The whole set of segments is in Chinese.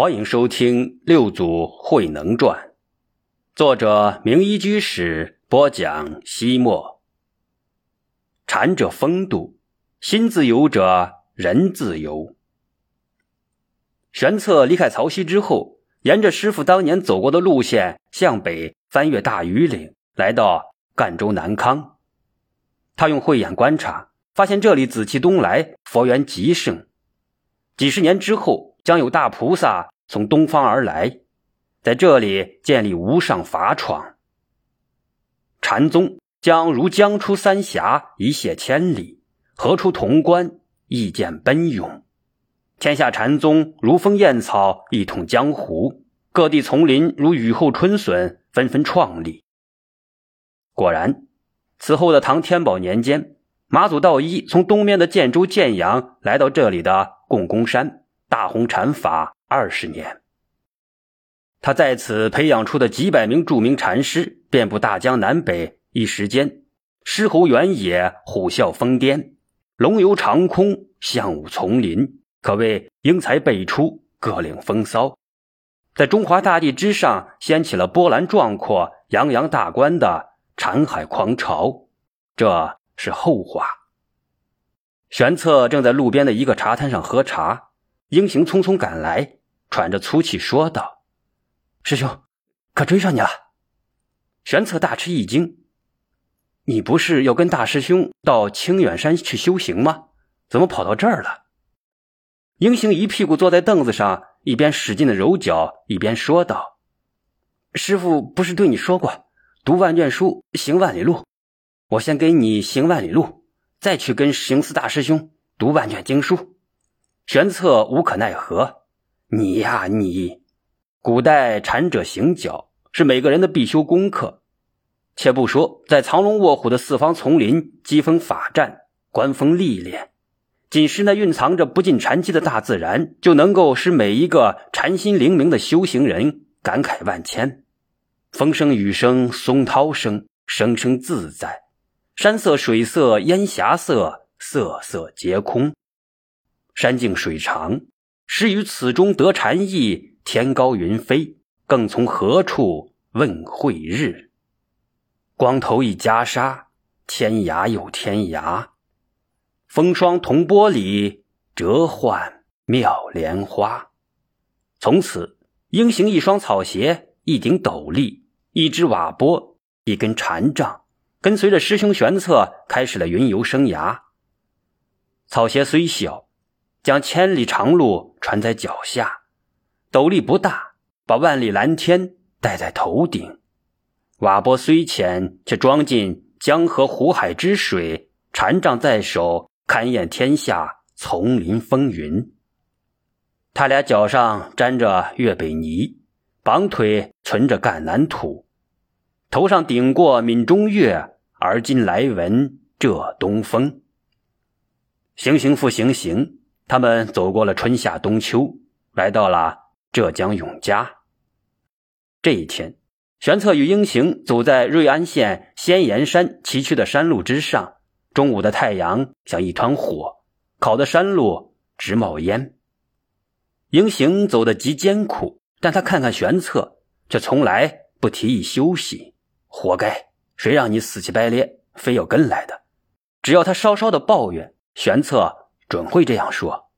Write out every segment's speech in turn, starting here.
欢迎收听《六祖慧能传》，作者名医居士播讲。西莫，禅者风度，心自由者人自由。玄策离开曹溪之后，沿着师傅当年走过的路线向北翻越大庾岭，来到赣州南康。他用慧眼观察，发现这里紫气东来，佛缘极盛。几十年之后。将有大菩萨从东方而来，在这里建立无上法闯。禅宗将如江出三峡，一泻千里；河出潼关，一涧奔涌。天下禅宗如风燕草，一统江湖。各地丛林如雨后春笋，纷纷创立。果然，此后的唐天宝年间，马祖道一从东面的建州建阳来到这里的共工山。大弘禅法二十年，他在此培养出的几百名著名禅师，遍布大江南北。一时间，狮吼原野，虎啸疯癫，龙游长空，象舞丛林，可谓英才辈出，各领风骚。在中华大地之上，掀起了波澜壮阔、洋洋大观的禅海狂潮。这是后话。玄策正在路边的一个茶摊上喝茶。英行匆匆赶来，喘着粗气说道：“师兄，可追上你了。”玄策大吃一惊：“你不是要跟大师兄到清远山去修行吗？怎么跑到这儿了？”英行一屁股坐在凳子上，一边使劲的揉脚，一边说道：“师傅不是对你说过，读万卷书，行万里路？我先给你行万里路，再去跟行思大师兄读万卷经书。”玄策无可奈何，你呀你，古代禅者行脚是每个人的必修功课。且不说在藏龙卧虎的四方丛林机锋法战、观风历练，仅是那蕴藏着不尽禅机的大自然，就能够使每一个禅心灵明的修行人感慨万千。风声、雨声、松涛声，声声自在；山色、水色、烟霞色，色色皆空。山静水长，诗于此中得禅意。天高云飞，更从何处问慧日？光头一袈裟，天涯有天涯。风霜同玻璃，折换妙莲花。从此，应行一双草鞋，一顶斗笠，一只瓦钵，一根禅杖，跟随着师兄玄策，开始了云游生涯。草鞋虽小。将千里长路穿在脚下，斗笠不大，把万里蓝天戴在头顶。瓦钵虽浅，却装进江河湖海之水。禅杖在手，勘验天下丛林风云。他俩脚上沾着粤北泥，绑腿存着赣南土，头上顶过闽中月，而今来闻浙东风。行行复行行。他们走过了春夏冬秋，来到了浙江永嘉。这一天，玄策与英行走在瑞安县仙岩山崎岖的山路之上。中午的太阳像一团火，烤得山路直冒烟。英行走得极艰苦，但他看看玄策，却从来不提议休息。活该！谁让你死乞白咧，非要跟来的？只要他稍稍的抱怨，玄策。准会这样说。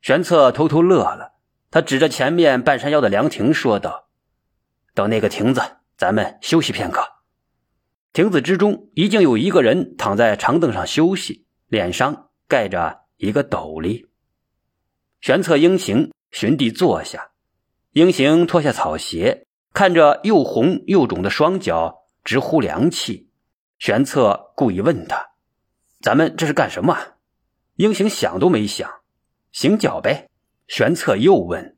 玄策偷偷乐了，他指着前面半山腰的凉亭说道：“到那个亭子，咱们休息片刻。”亭子之中已经有一个人躺在长凳上休息，脸上盖着一个斗笠。玄策应行寻地坐下，应行脱下草鞋，看着又红又肿的双脚，直呼凉气。玄策故意问他：“咱们这是干什么？”英雄想都没想，行脚呗。玄策又问：“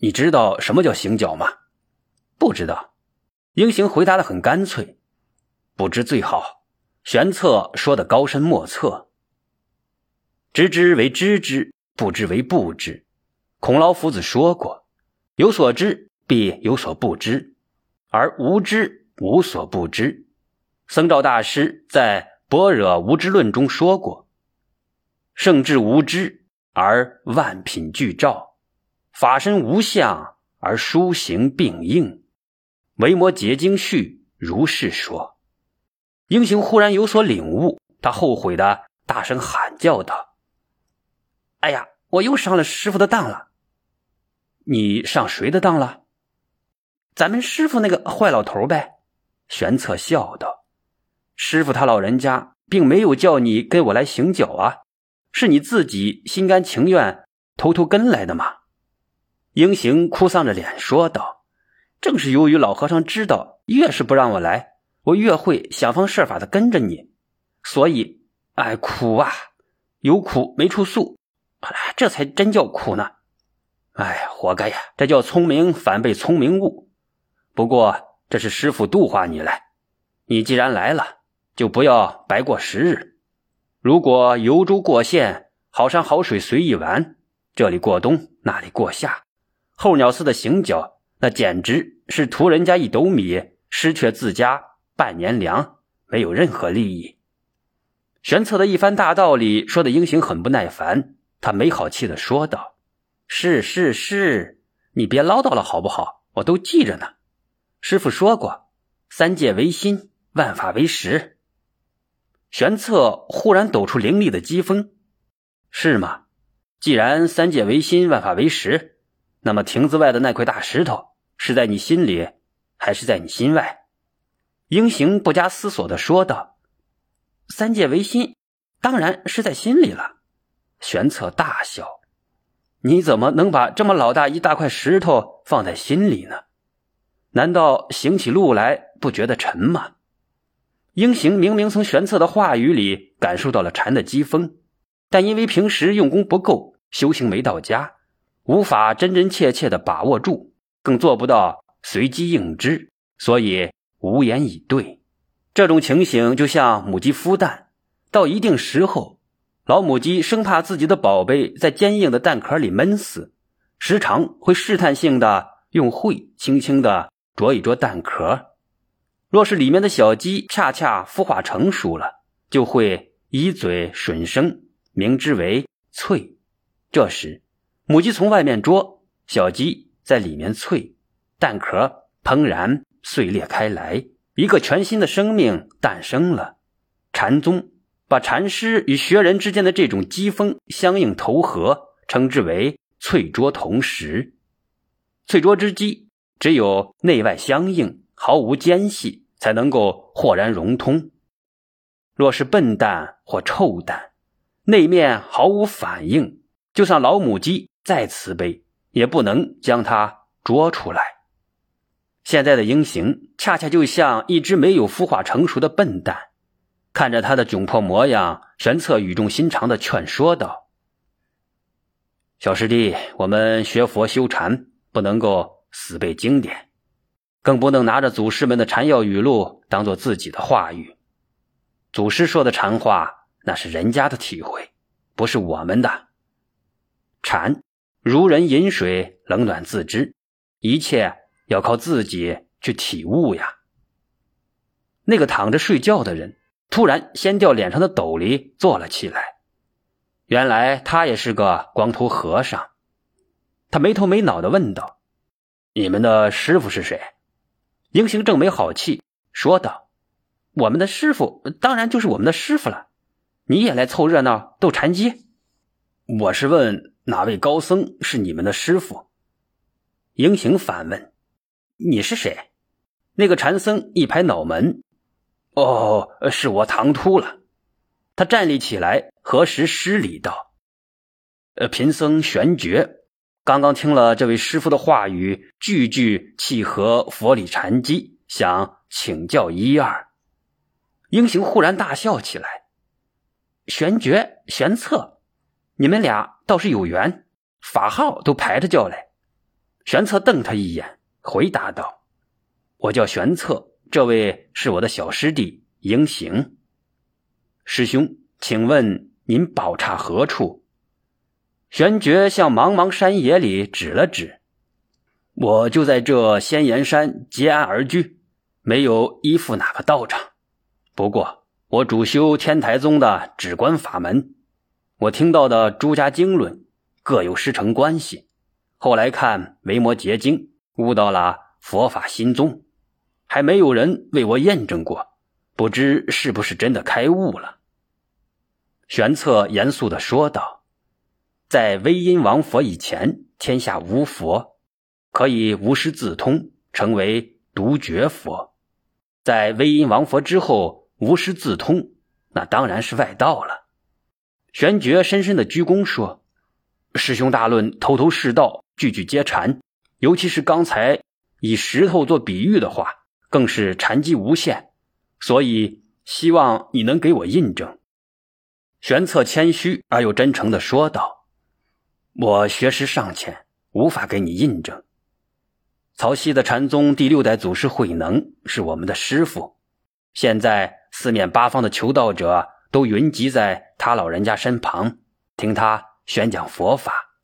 你知道什么叫行脚吗？”不知道。英雄回答的很干脆：“不知最好。”玄策说的高深莫测：“知之为知之，不知为不知。”孔老夫子说过：“有所知，必有所不知；而无知，无所不知。”僧肇大师在《般若无知论》中说过。圣智无知而万品俱照，法身无相而书形并应，维摩诘经序如是说。英雄忽然有所领悟，他后悔的大声喊叫道：“哎呀，我又上了师傅的当了！你上谁的当了？咱们师傅那个坏老头呗。”玄策笑道：“师傅他老人家并没有叫你跟我来行脚啊，是你自己心甘情愿偷偷跟来的吗。”英行哭丧着脸说道：“正是由于老和尚知道越是不让我来，我越会想方设法的跟着你，所以，哎，苦啊，有苦没处诉，这才真叫苦呢。哎，活该呀，这叫聪明反被聪明误。不过这是师傅度化你来，你既然来了，就不要白过时日。如果游珠过县，好山好水随意玩，这里过冬，那里过夏。”候鸟似的行脚，那简直是图人家一斗米，失却自家半年粮，没有任何利益。玄策的一番大道理说的英行很不耐烦，他没好气的说道：“是是是，你别唠叨了好不好？我都记着呢。师傅说过，三界唯心，万法唯识。”玄策忽然抖出凌厉的疾风：“是吗？既然三界唯心，万法唯识。”那么亭子外的那块大石头是在你心里，还是在你心外？英行不加思索的说道：“三界唯心，当然是在心里了。”玄策大笑：“你怎么能把这么老大一大块石头放在心里呢？难道行起路来不觉得沉吗？”英行明明从玄策的话语里感受到了禅的机锋，但因为平时用功不够，修行没到家。无法真真切切的把握住，更做不到随机应之，所以无言以对。这种情形就像母鸡孵蛋，到一定时候，老母鸡生怕自己的宝贝在坚硬的蛋壳里闷死，时常会试探性的用喙轻轻的啄一啄蛋壳。若是里面的小鸡恰恰孵化成熟了，就会一嘴吮声，名之为脆。这时。母鸡从外面捉，小鸡在里面啐，蛋壳砰然碎裂开来，一个全新的生命诞生了。禅宗把禅师与学人之间的这种机锋相应投合，称之为淬啄同时。淬啄之机，只有内外相应，毫无间隙，才能够豁然融通。若是笨蛋或臭蛋，内面毫无反应，就算老母鸡。再慈悲，也不能将它捉出来。现在的鹰形恰恰就像一只没有孵化成熟的笨蛋，看着他的窘迫模样，玄策语重心长的劝说道：“小师弟，我们学佛修禅，不能够死背经典，更不能拿着祖师们的禅要语录当做自己的话语。祖师说的禅话，那是人家的体会，不是我们的禅。”如人饮水，冷暖自知，一切要靠自己去体悟呀。那个躺着睡觉的人突然掀掉脸上的斗笠，坐了起来。原来他也是个光头和尚。他没头没脑的问道：“你们的师傅是谁？”英雄正没好气，说道：“我们的师傅当然就是我们的师傅了。你也来凑热闹斗禅机？我是问。”哪位高僧是你们的师傅？英雄反问：“你是谁？”那个禅僧一拍脑门：“哦，是我唐突了。”他站立起来，合十施礼道：“呃，贫僧玄觉，刚刚听了这位师傅的话语，句句契合佛理禅机，想请教一二。”英行忽然大笑起来：“玄觉、玄策，你们俩。”倒是有缘，法号都排着叫来。玄策瞪他一眼，回答道：“我叫玄策，这位是我的小师弟英行。师兄，请问您宝刹何处？”玄觉向茫茫山野里指了指：“我就在这仙岩山结案而居，没有依附哪个道长。不过我主修天台宗的止观法门。”我听到的诸家经论各有师承关系，后来看维摩诘经，悟到了佛法心宗，还没有人为我验证过，不知是不是真的开悟了。”玄策严肃的说道：“在威音王佛以前，天下无佛，可以无师自通，成为独觉佛；在威音王佛之后，无师自通，那当然是外道了。”玄觉深深的鞠躬说：“师兄大论头头是道，句句皆禅，尤其是刚才以石头做比喻的话，更是禅机无限。所以希望你能给我印证。”玄策谦虚而又真诚的说道：“我学识尚浅，无法给你印证。曹溪的禅宗第六代祖师慧能是我们的师傅，现在四面八方的求道者都云集在他老人家身旁，听他宣讲佛法。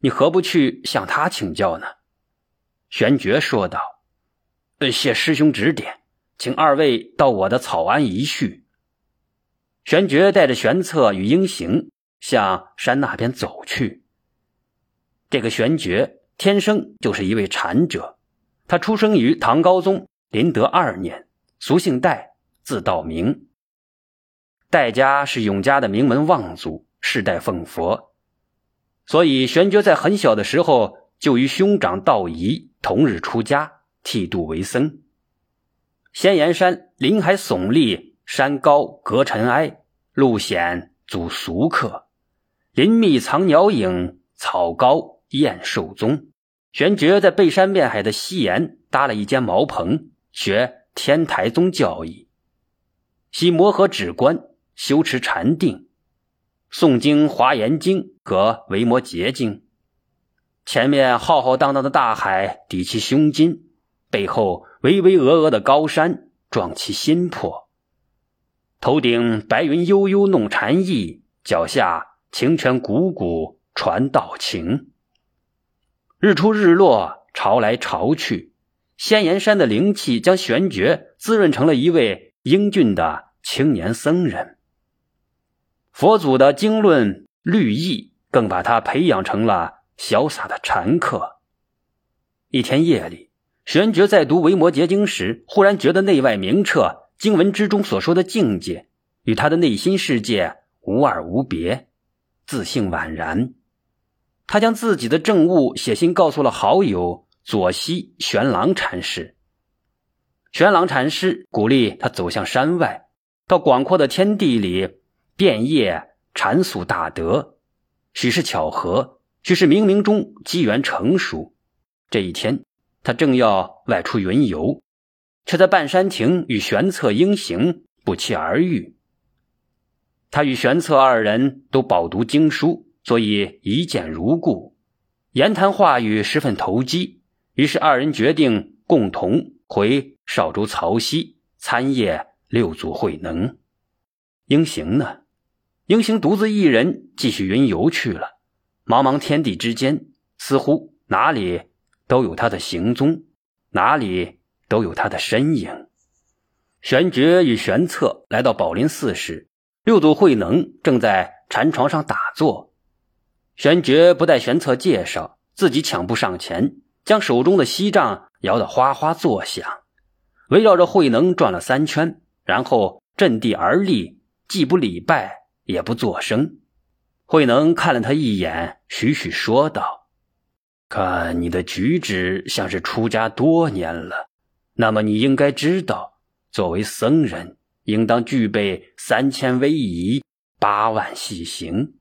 你何不去向他请教呢？”玄觉说道：“谢师兄指点，请二位到我的草庵一叙。”玄觉带着玄策与英行向山那边走去。这个玄觉天生就是一位禅者，他出生于唐高宗麟德二年，俗姓戴，字道明。戴家是永嘉的名门望族，世代奉佛，所以玄觉在很小的时候就与兄长道仪同日出家，剃度为僧。仙岩山林海耸立。山高隔尘埃，路险阻俗客，林密藏鸟影，草高燕寿宗。玄觉在背山面海的西岩搭了一间茅棚，学天台宗教义，习摩诃止观，修持禅定，诵经《华严经》和《维摩诘经》。前面浩浩荡荡的大海抵其胸襟，背后巍巍峨峨的高山壮其心魄。头顶白云悠悠弄禅意，脚下清泉汩汩传道情。日出日落，潮来潮去，仙岩山的灵气将玄觉滋润成了一位英俊的青年僧人。佛祖的经论律义，更把他培养成了潇洒的禅客。一天夜里，玄觉在读《维摩诘经》时，忽然觉得内外明澈。经文之中所说的境界，与他的内心世界无二无别，自信宛然。他将自己的政务写信告诉了好友左西玄朗禅师。玄朗禅师鼓励他走向山外，到广阔的天地里遍业禅素大德。许是巧合，许是冥冥中机缘成熟。这一天，他正要外出云游。却在半山亭与玄策应行不期而遇。他与玄策二人都饱读经书，所以一见如故，言谈话语十分投机。于是二人决定共同回少州曹溪参谒六祖慧能。英行呢？英行独自一人继续云游去了。茫茫天地之间，似乎哪里都有他的行踪，哪里。都有他的身影。玄觉与玄策来到宝林寺时，六祖慧能正在禅床上打坐。玄觉不待玄策介绍，自己抢步上前，将手中的锡杖摇得哗哗作响，围绕着慧能转了三圈，然后振地而立，既不礼拜，也不作声。慧能看了他一眼，徐徐说道：“看你的举止，像是出家多年了。”那么你应该知道，作为僧人，应当具备三千威仪、八万细行。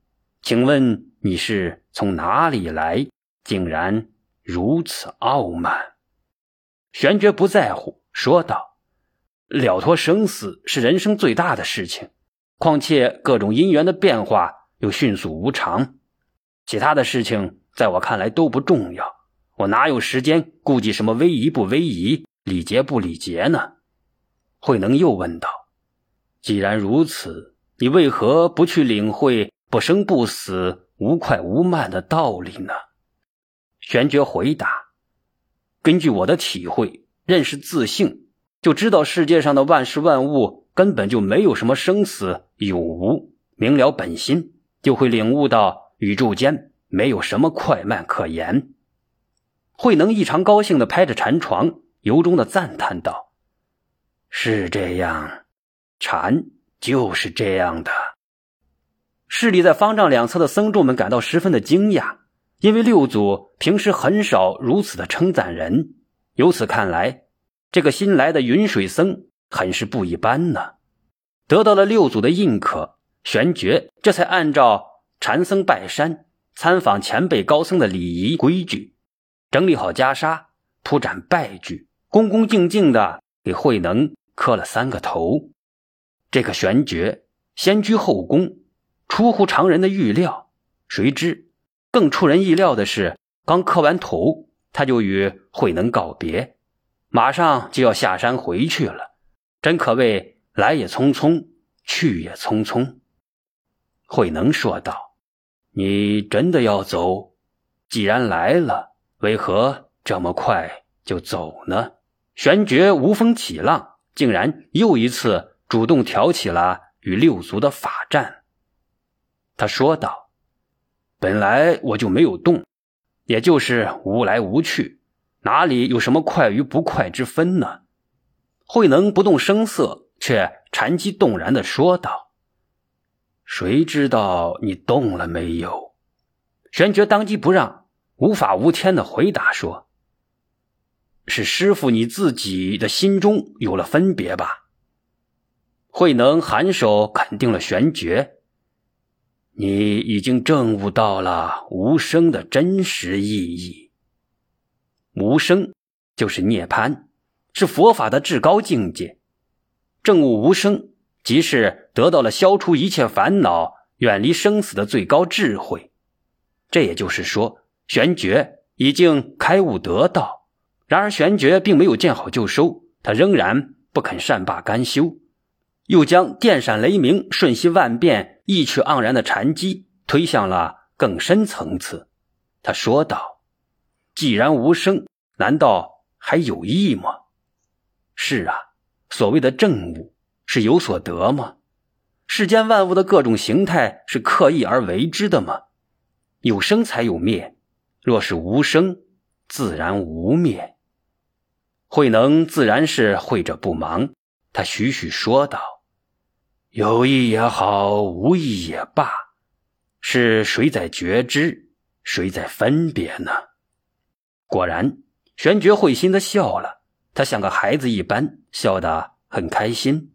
请问你是从哪里来，竟然如此傲慢？玄觉不在乎，说道：“了脱生死是人生最大的事情，况且各种因缘的变化又迅速无常，其他的事情在我看来都不重要。我哪有时间顾及什么威仪不威仪？”礼节不礼节呢？慧能又问道：“既然如此，你为何不去领会不生不死、无快无慢的道理呢？”玄觉回答：“根据我的体会，认识自性，就知道世界上的万事万物根本就没有什么生死有无。明了本心，就会领悟到宇宙间没有什么快慢可言。慧能异常高兴的拍着禅床，由衷的赞叹道：“是这样，禅就是这样的。”势力在方丈两侧的僧众们感到十分的惊讶，因为六祖平时很少如此的称赞人。由此看来，这个新来的云水僧很是不一般呢。得到了六祖的认可，玄觉这才按照禅僧拜山、参访前辈高僧的礼仪规矩，整理好袈裟，铺展拜具，恭恭敬敬的给慧能磕了三个头。这个玄觉先居后恭。出乎常人的预料，谁知更出人意料的是，刚磕完头，他就与慧能告别，马上就要下山回去了。真可谓来也匆匆，去也匆匆。慧能说道：“你真的要走？既然来了，为何这么快就走呢？”玄觉无风起浪，竟然又一次主动挑起了与六族的法战。他说道：“本来我就没有动，也就是无来无去，哪里有什么快与不快之分呢？”慧能不动声色，却禅机动然的说道：“谁知道你动了没有？”玄觉当机不让，无法无天的回答说：“是师傅你自己的心中有了分别吧？”慧能颔首肯定了玄觉。你已经证悟到了无声的真实意义。无声就是涅槃，是佛法的至高境界。证悟无声，即是得到了消除一切烦恼、远离生死的最高智慧。这也就是说，玄觉已经开悟得道。然而，玄觉并没有见好就收，他仍然不肯善罢甘休。又将电闪雷鸣、瞬息万变、意趣盎然的禅机推向了更深层次。他说道：“既然无声，难道还有意吗？是啊，所谓的正悟是有所得吗？世间万物的各种形态是刻意而为之的吗？有生才有灭，若是无生，自然无灭。慧能自然是慧者不盲，他徐徐说道。”有意也好，无意也罢，是谁在觉知，谁在分别呢？果然，玄觉会心的笑了，他像个孩子一般，笑得很开心。